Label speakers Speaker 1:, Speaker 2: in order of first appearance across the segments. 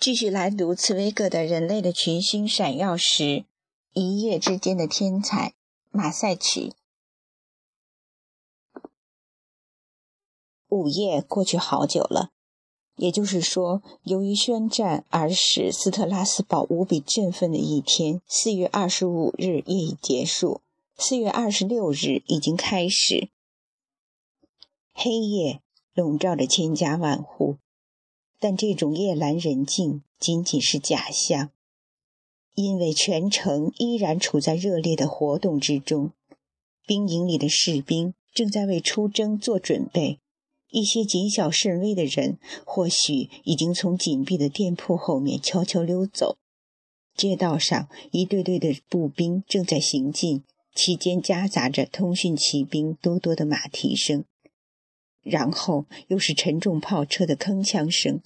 Speaker 1: 继续来读茨威格的《人类的群星闪耀时，一夜之间的天才》马赛曲。午夜过去好久了，也就是说，由于宣战而使斯特拉斯堡无比振奋的一天——四月二十五日夜已结束，四月二十六日已经开始。黑夜笼罩着千家万户。但这种夜阑人静仅仅是假象，因为全城依然处在热烈的活动之中。兵营里的士兵正在为出征做准备，一些谨小慎微的人或许已经从紧闭的店铺后面悄悄溜走。街道上一队队的步兵正在行进，其间夹杂着通讯骑兵多多的马蹄声。然后又是沉重炮车的铿锵声，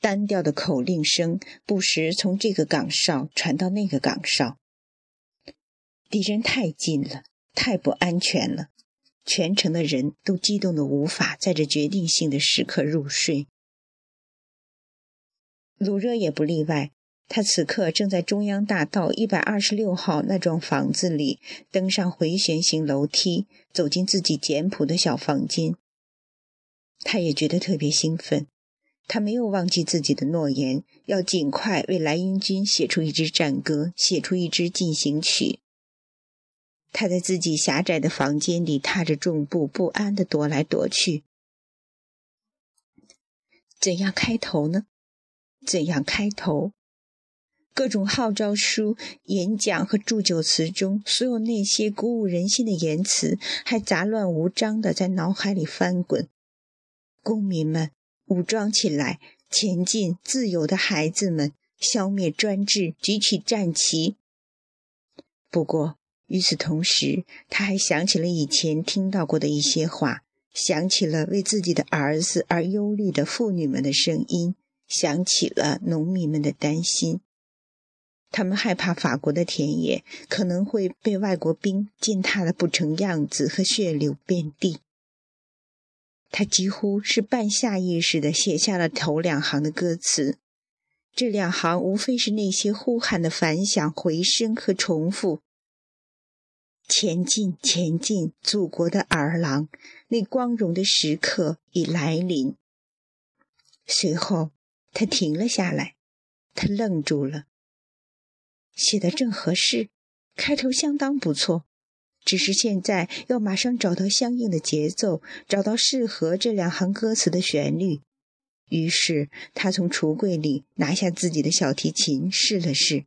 Speaker 1: 单调的口令声不时从这个岗哨传到那个岗哨。敌人太近了，太不安全了，全城的人都激动的无法在这决定性的时刻入睡。鲁热也不例外，他此刻正在中央大道一百二十六号那幢房子里，登上回旋型楼梯，走进自己简朴的小房间。他也觉得特别兴奋，他没有忘记自己的诺言，要尽快为莱茵军写出一支战歌，写出一支进行曲。他在自己狭窄的房间里踏着重步，不安地踱来踱去。怎样开头呢？怎样开头？各种号召书、演讲和祝酒词中，所有那些鼓舞人心的言辞，还杂乱无章地在脑海里翻滚。公民们，武装起来，前进！自由的孩子们，消灭专制，举起战旗。不过，与此同时，他还想起了以前听到过的一些话，想起了为自己的儿子而忧虑的妇女们的声音，想起了农民们的担心。他们害怕法国的田野可能会被外国兵践踏的不成样子，和血流遍地。他几乎是半下意识地写下了头两行的歌词，这两行无非是那些呼喊的反响、回声和重复：“前进，前进，祖国的儿郎，那光荣的时刻已来临。”随后，他停了下来，他愣住了。写的正合适，开头相当不错。只是现在要马上找到相应的节奏，找到适合这两行歌词的旋律。于是他从橱柜里拿下自己的小提琴，试了试，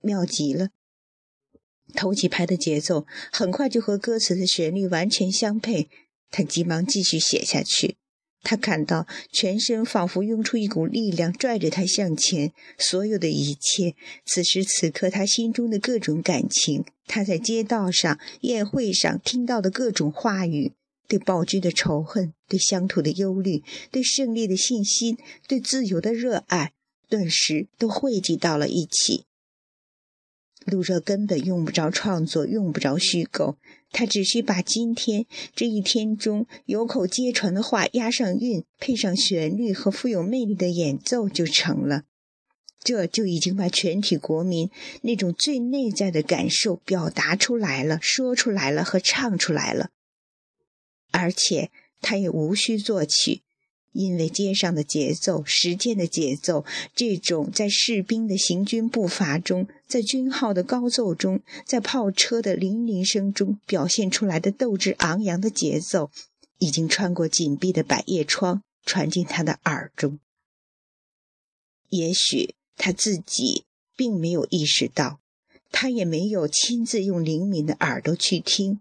Speaker 1: 妙极了。头几拍的节奏很快就和歌词的旋律完全相配。他急忙继续写下去。他感到全身仿佛涌出一股力量，拽着他向前。所有的一切，此时此刻，他心中的各种感情，他在街道上、宴会上听到的各种话语，对暴君的仇恨，对乡土的忧虑，对胜利的信心，对自由的热爱，顿时都汇集到了一起。陆热根本用不着创作，用不着虚构，他只需把今天这一天中有口皆传的话押上韵，配上旋律和富有魅力的演奏就成了。这就已经把全体国民那种最内在的感受表达出来了，说出来了和唱出来了。而且他也无需作曲。因为街上的节奏、时间的节奏，这种在士兵的行军步伐中，在军号的高奏中，在炮车的铃铃声中表现出来的斗志昂扬的节奏，已经穿过紧闭的百叶窗，传进他的耳中。也许他自己并没有意识到，他也没有亲自用灵敏的耳朵去听。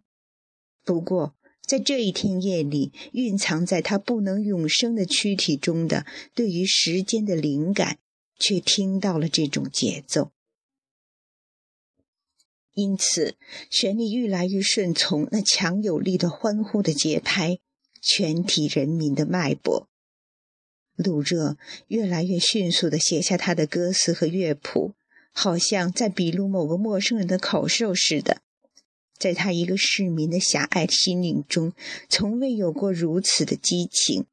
Speaker 1: 不过。在这一天夜里，蕴藏在他不能永生的躯体中的对于时间的灵感，却听到了这种节奏。因此，旋律愈来愈顺从那强有力的欢呼的节拍，全体人民的脉搏。鲁热越来越迅速地写下他的歌词和乐谱，好像在笔录某个陌生人的口授似的。在他一个市民的狭隘心灵中，从未有过如此的激情。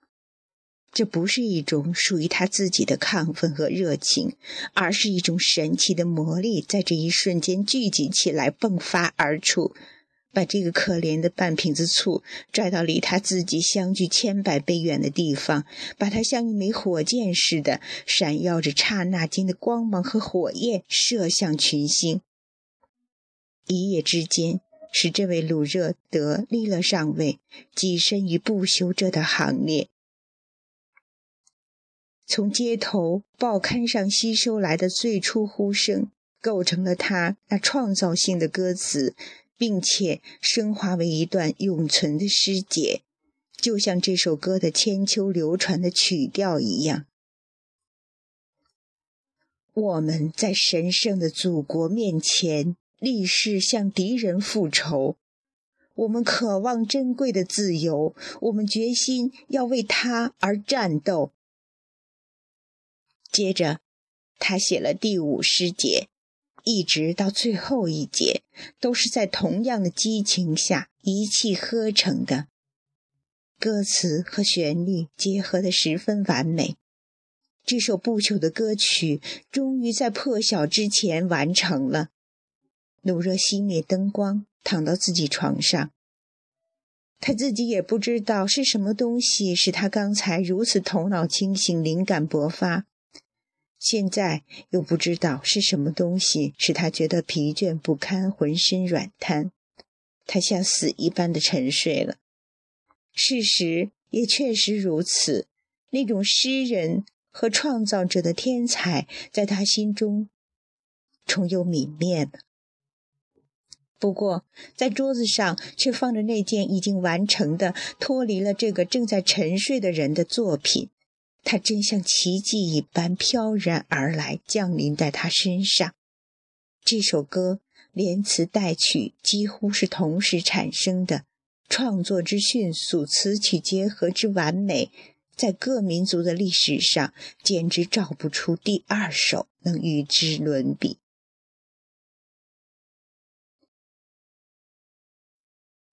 Speaker 1: 这不是一种属于他自己的亢奋和热情，而是一种神奇的魔力，在这一瞬间聚集起来，迸发而出，把这个可怜的半瓶子醋拽到离他自己相距千百倍远的地方，把它像一枚火箭似的，闪耀着刹那间的光芒和火焰，射向群星。一夜之间，使这位鲁热德立了上位，跻身于不朽者的行列。从街头、报刊上吸收来的最初呼声，构成了他那创造性的歌词，并且升华为一段永存的诗节，就像这首歌的千秋流传的曲调一样。我们在神圣的祖国面前立誓向敌人复仇，我们渴望珍贵的自由，我们决心要为它而战斗。接着，他写了第五诗节，一直到最后一节，都是在同样的激情下一气呵成的。歌词和旋律结合得十分完美。这首不朽的歌曲终于在破晓之前完成了。努热熄灭灯光，躺到自己床上。他自己也不知道是什么东西使他刚才如此头脑清醒、灵感勃发。现在又不知道是什么东西使他觉得疲倦不堪，浑身软瘫，他像死一般的沉睡了。事实也确实如此，那种诗人和创造者的天才在他心中重又泯灭了。不过，在桌子上却放着那件已经完成的、脱离了这个正在沉睡的人的作品。它真像奇迹一般飘然而来，降临在他身上。这首歌连词带曲几乎是同时产生的，创作之迅速，词曲结合之完美，在各民族的历史上简直找不出第二首能与之伦比。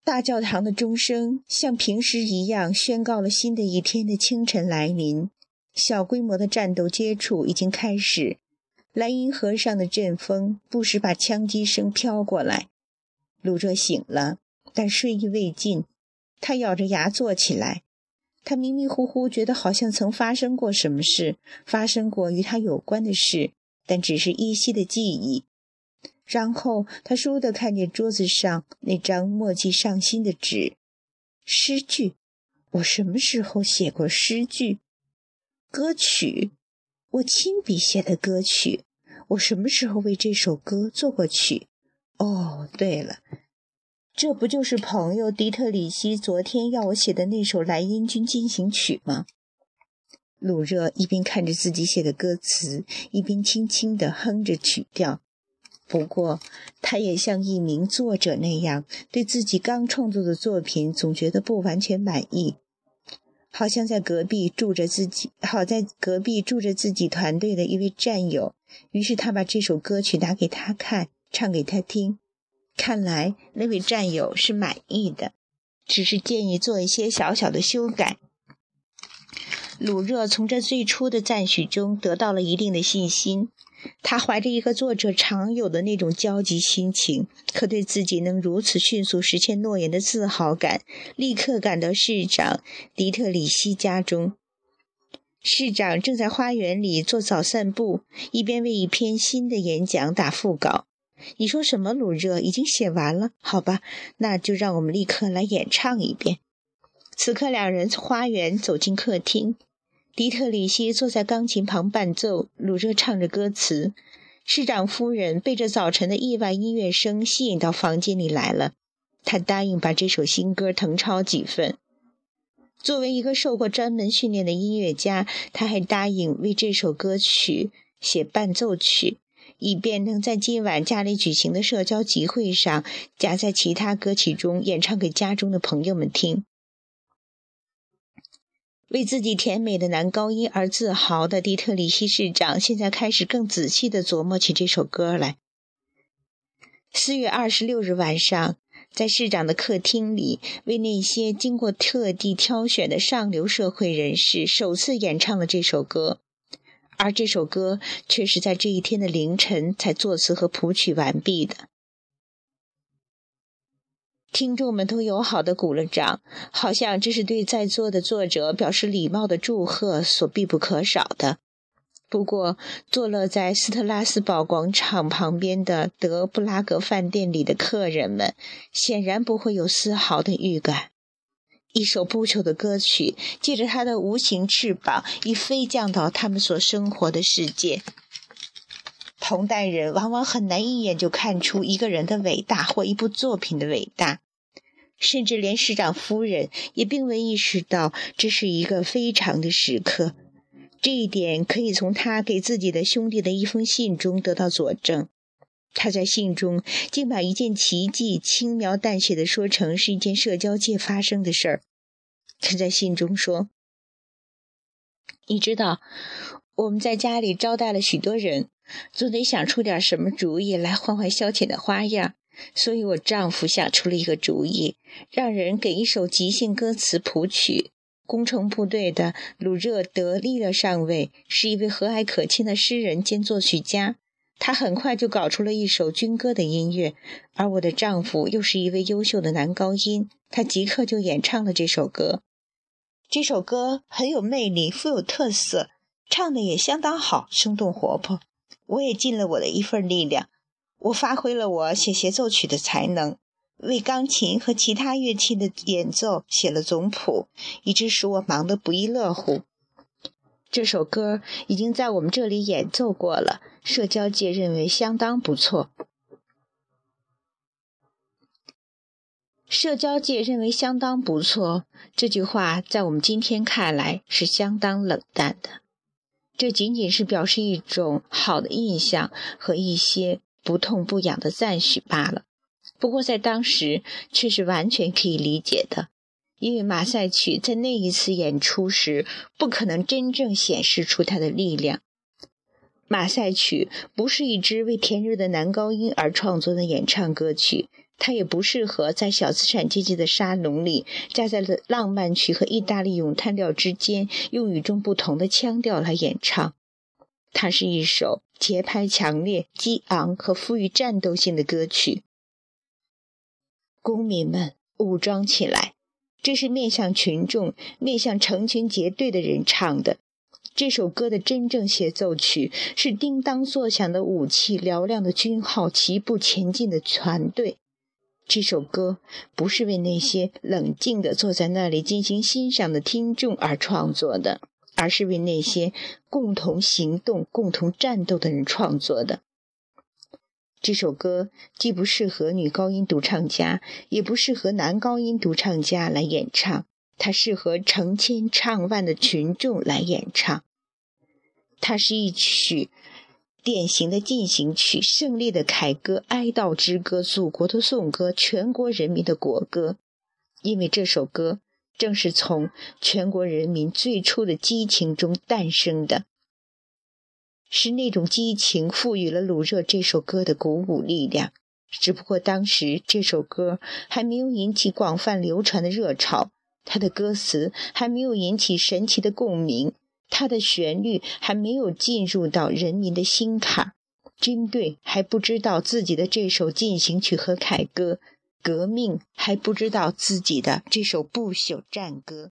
Speaker 1: 大教堂的钟声像平时一样宣告了新的一天的清晨来临。小规模的战斗接触已经开始，莱茵河上的阵风不时把枪击声飘过来。鲁热醒了，但睡意未尽。他咬着牙坐起来。他迷迷糊糊觉得好像曾发生过什么事，发生过与他有关的事，但只是依稀的记忆。然后他倏地看见桌子上那张墨迹上新的纸，诗句。我什么时候写过诗句？歌曲，我亲笔写的歌曲。我什么时候为这首歌作过曲？哦，对了，这不就是朋友迪特里希昨天要我写的那首《莱茵军进行曲》吗？鲁热一边看着自己写的歌词，一边轻轻地哼着曲调。不过，他也像一名作者那样，对自己刚创作的作品总觉得不完全满意。好像在隔壁住着自己，好在隔壁住着自己团队的一位战友。于是他把这首歌曲拿给他看，唱给他听。看来那位战友是满意的，只是建议做一些小小的修改。鲁热从这最初的赞许中得到了一定的信心。他怀着一个作者常有的那种焦急心情，可对自己能如此迅速实现诺言的自豪感，立刻赶到市长迪特里希家中。市长正在花园里做早散步，一边为一篇新的演讲打副稿。你说什么？鲁热已经写完了？好吧，那就让我们立刻来演唱一遍。此刻，两人从花园走进客厅。迪特里希坐在钢琴旁伴奏，鲁热唱着歌词。市长夫人被这早晨的意外音乐声吸引到房间里来了，她答应把这首新歌誊抄几份。作为一个受过专门训练的音乐家，他还答应为这首歌曲写伴奏曲，以便能在今晚家里举行的社交集会上夹在其他歌曲中演唱给家中的朋友们听。为自己甜美的男高音而自豪的迪特里希市长，现在开始更仔细地琢磨起这首歌来。四月二十六日晚上，在市长的客厅里，为那些经过特地挑选的上流社会人士首次演唱了这首歌，而这首歌却是在这一天的凌晨才作词和谱曲完毕的。听众们都友好的鼓了掌，好像这是对在座的作者表示礼貌的祝贺所必不可少的。不过，坐落在斯特拉斯堡广场旁边的德布拉格饭店里的客人们，显然不会有丝毫的预感。一首不朽的歌曲，借着它的无形翅膀，已飞降到他们所生活的世界。同代人往往很难一眼就看出一个人的伟大或一部作品的伟大，甚至连市长夫人也并未意识到这是一个非常的时刻。这一点可以从他给自己的兄弟的一封信中得到佐证。他在信中竟把一件奇迹轻描淡写的说成是一件社交界发生的事儿。他在信中说：“你知道，我们在家里招待了许多人，总得想出点什么主意来换换消遣的花样。所以我丈夫想出了一个主意，让人给一首即兴歌词谱曲。”工程部队的鲁热德利勒上尉是一位和蔼可亲的诗人兼作曲家，他很快就搞出了一首军歌的音乐。而我的丈夫又是一位优秀的男高音，他即刻就演唱了这首歌。这首歌很有魅力，富有特色，唱的也相当好，生动活泼。我也尽了我的一份力量，我发挥了我写协奏曲的才能。为钢琴和其他乐器的演奏写了总谱，一直使我忙得不亦乐乎。这首歌已经在我们这里演奏过了，社交界认为相当不错。社交界认为相当不错，这句话在我们今天看来是相当冷淡的。这仅仅是表示一种好的印象和一些不痛不痒的赞许罢了。不过，在当时却是完全可以理解的，因为马赛曲在那一次演出时不可能真正显示出它的力量。马赛曲不是一支为甜热的男高音而创作的演唱歌曲，它也不适合在小资产阶级的沙龙里，夹在了浪漫曲和意大利咏叹调之间，用与众不同的腔调来演唱。它是一首节拍强烈、激昂和富于战斗性的歌曲。公民们武装起来！这是面向群众、面向成群结队的人唱的。这首歌的真正协奏曲是叮当作响的武器、嘹亮的军号、齐步前进的船队。这首歌不是为那些冷静地坐在那里进行欣赏的听众而创作的，而是为那些共同行动、共同战斗的人创作的。这首歌既不适合女高音独唱家，也不适合男高音独唱家来演唱，它适合成千上万的群众来演唱。它是一曲典型的进行曲，胜利的凯歌，哀悼之歌，祖国的颂歌，全国人民的国歌。因为这首歌正是从全国人民最初的激情中诞生的。是那种激情赋予了鲁热这首歌的鼓舞力量，只不过当时这首歌还没有引起广泛流传的热潮，它的歌词还没有引起神奇的共鸣，它的旋律还没有进入到人民的心坎，军队还不知道自己的这首进行曲和凯歌，革命还不知道自己的这首不朽战歌。